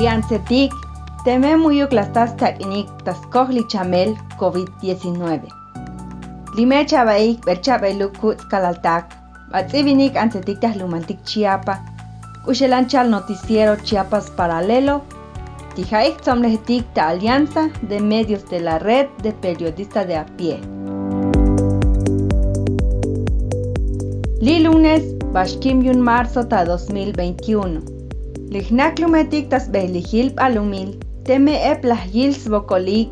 Liancetic, teme muyuk lastas takinik taskohli chamel COVID-19. Lime chabaik berchabeluk kutz kalaltak, batzibinik ancetic tahlumaltik Chiapa, Ushelanchal Noticiero Chiapas Paralelo, Tijaik Tzomlehetik ta Alianza de Medios de la Red de Periodistas de a pie. Li lunes, Bashkim Yun Marzo ta 2021. Λιχνάκλουμετικ τας μπελιχίλ παλουμίλ, τέμε έπλαχγίλ σβοκολίκ,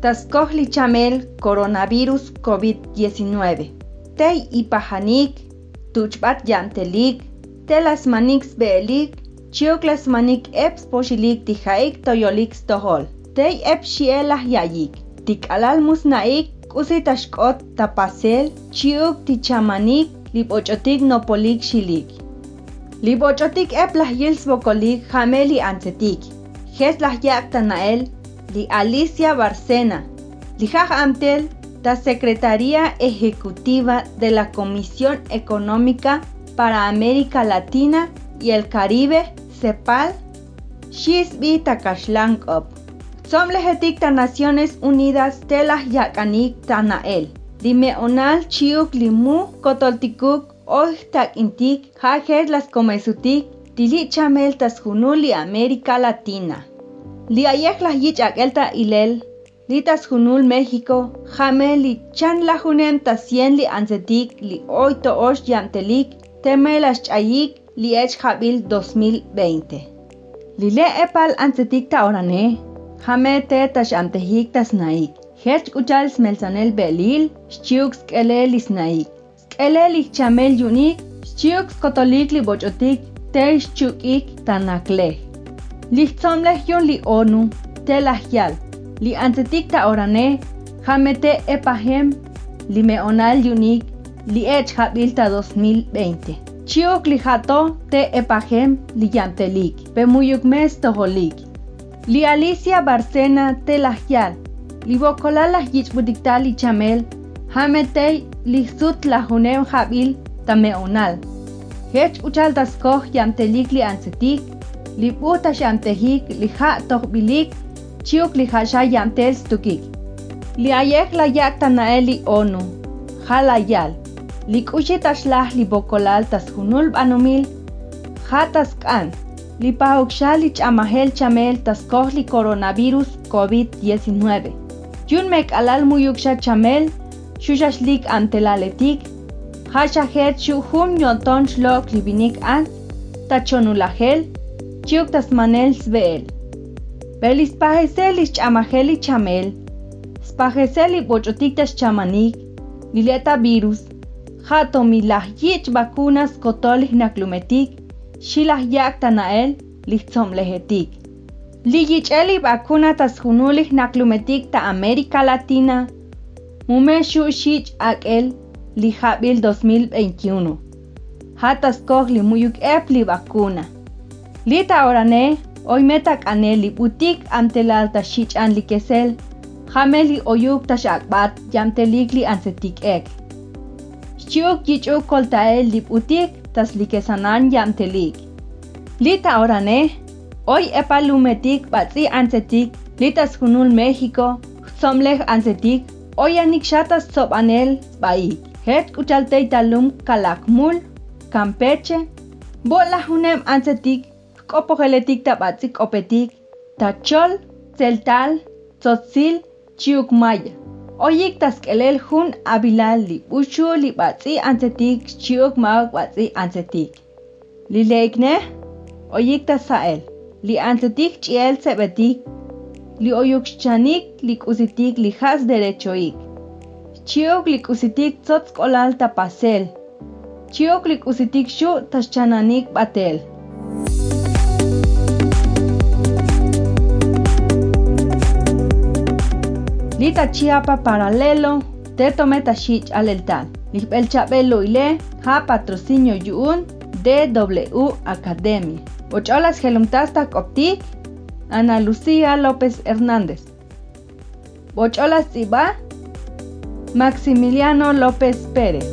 τας κόχλι τσαμέλ κορονάβιρους COVID-19. Τέι υπαχανίκ, τουτσπατ γιαντελίκ, τέλας μανίκ σβελίκ, τσιόκλας μανίκ έψ ποσιλίκ τυχαίκ το γιολίκ. Τέι έψιέλαχ γιαγίκ, τί καλάλ μους ναίκ, κούσι κότ σκότ τα πασέλ, τσιόκ τί τσαμανίκ, λιποτσοτίκ νοπολίκ σιλίκ. Li bochotik ep las yils bokolik jameli antetik. Jes las yak tanael, li Alicia Barcena. Li amtel, la Secretaría Ejecutiva de la Comisión Económica para América Latina y el Caribe, CEPAL, Shisbi Takashlankop. Som lehetik ta Naciones Unidas telas yakanik tanael. Dime onal chiuk limu kotoltikuk Hoy tak intik, jajes las comesutik, tili chamel tas junuli América Latina. Li ayek las yich akelta ilel, li tas junul México, jame li chan la junem tas cien li ansetik, li hoy to osh yantelik, teme las chayik, li ech jabil 2020. Li le epal ansetik ta orane, jame te tas antehik tas naik. Hech uchal smelsanel belil, shchiuk skele lis chamel yunik, chiuk skotolik li bochotik, te chukik tanaklej. Lichtzomlej yun li onu, te lahyal, li antetik ta orane, jamete epahem, li meonal yunik, li ech habil ta 2020. Chiuk li jato te epahem li yantelik, pemuyuk mes toholik. Li Alicia Barcena te lahyal, li bokolala yichbudikta li chamel, Hametei lihsut la junem habil tameonal. Hech uchal taskoh yamtelik li ansetik, li puta yamtehik li ha tohbilik, chiuk li hasha stukik. Li ayek la yak tanaeli onu, halayal, li kushi tashlah li bokolal tas hunul banumil, ha taskan, li chamahel chamel taskoh li coronavirus COVID-19. Yun mek alal chamel, xuxaxlik antelaletik, xaxajet xuhum yonton xlok libinik an, tachonulajel, chiuk tasmanel sbeel. Belis pajesel ischamajel chamel, spajesel bochotik chamanik, lileta virus, jatomilaj yich vacunas kotolich naklumetik, xilaj yak tanael, lichtzomlejetik. Liyicheli vacuna tasjunulich naklumetik ta América Latina, Mume Shushich Akel li Habil 2021. Hatas li muyuk epli vacuna. Lita orane, hoy metak aneli butik ante la alta shich an. Hameli oyuk tashakbat yamtelikli ansetik ek. Shchuk yichuk koltael li butik tas li kesanan yamtelik. Lita orane, hoy epalumetik batzi ansetik litas junul México, somlej ansetik Oyanik shatas sobanel baik. Het kuchaltei talum kalakmul, Campeche, bola hunem ansetik, kopogeletik tabatzik opetik, tachol, celtal, tzotzil, chiukmaya. Oyik taskelel hun abilal li uchu li batzi ansetik, chiuk mag batzi ansetik. Li leikne, oyik tasael, li ansetik chiel sebetik, li oyukxchanik li kusitik li has derechoik. Chiok li kusitik tzotz kolal tapasel. Chiok li kusitik shu taschananik batel. Lita chiapa paralelo, te tometa shich aleltal. Lipel chabelo ile, ha patrocinio yuun, DW Academy. Ocholas gelumtasta koptik, Ana Lucía López Hernández. Bochola Ziba, Maximiliano López Pérez.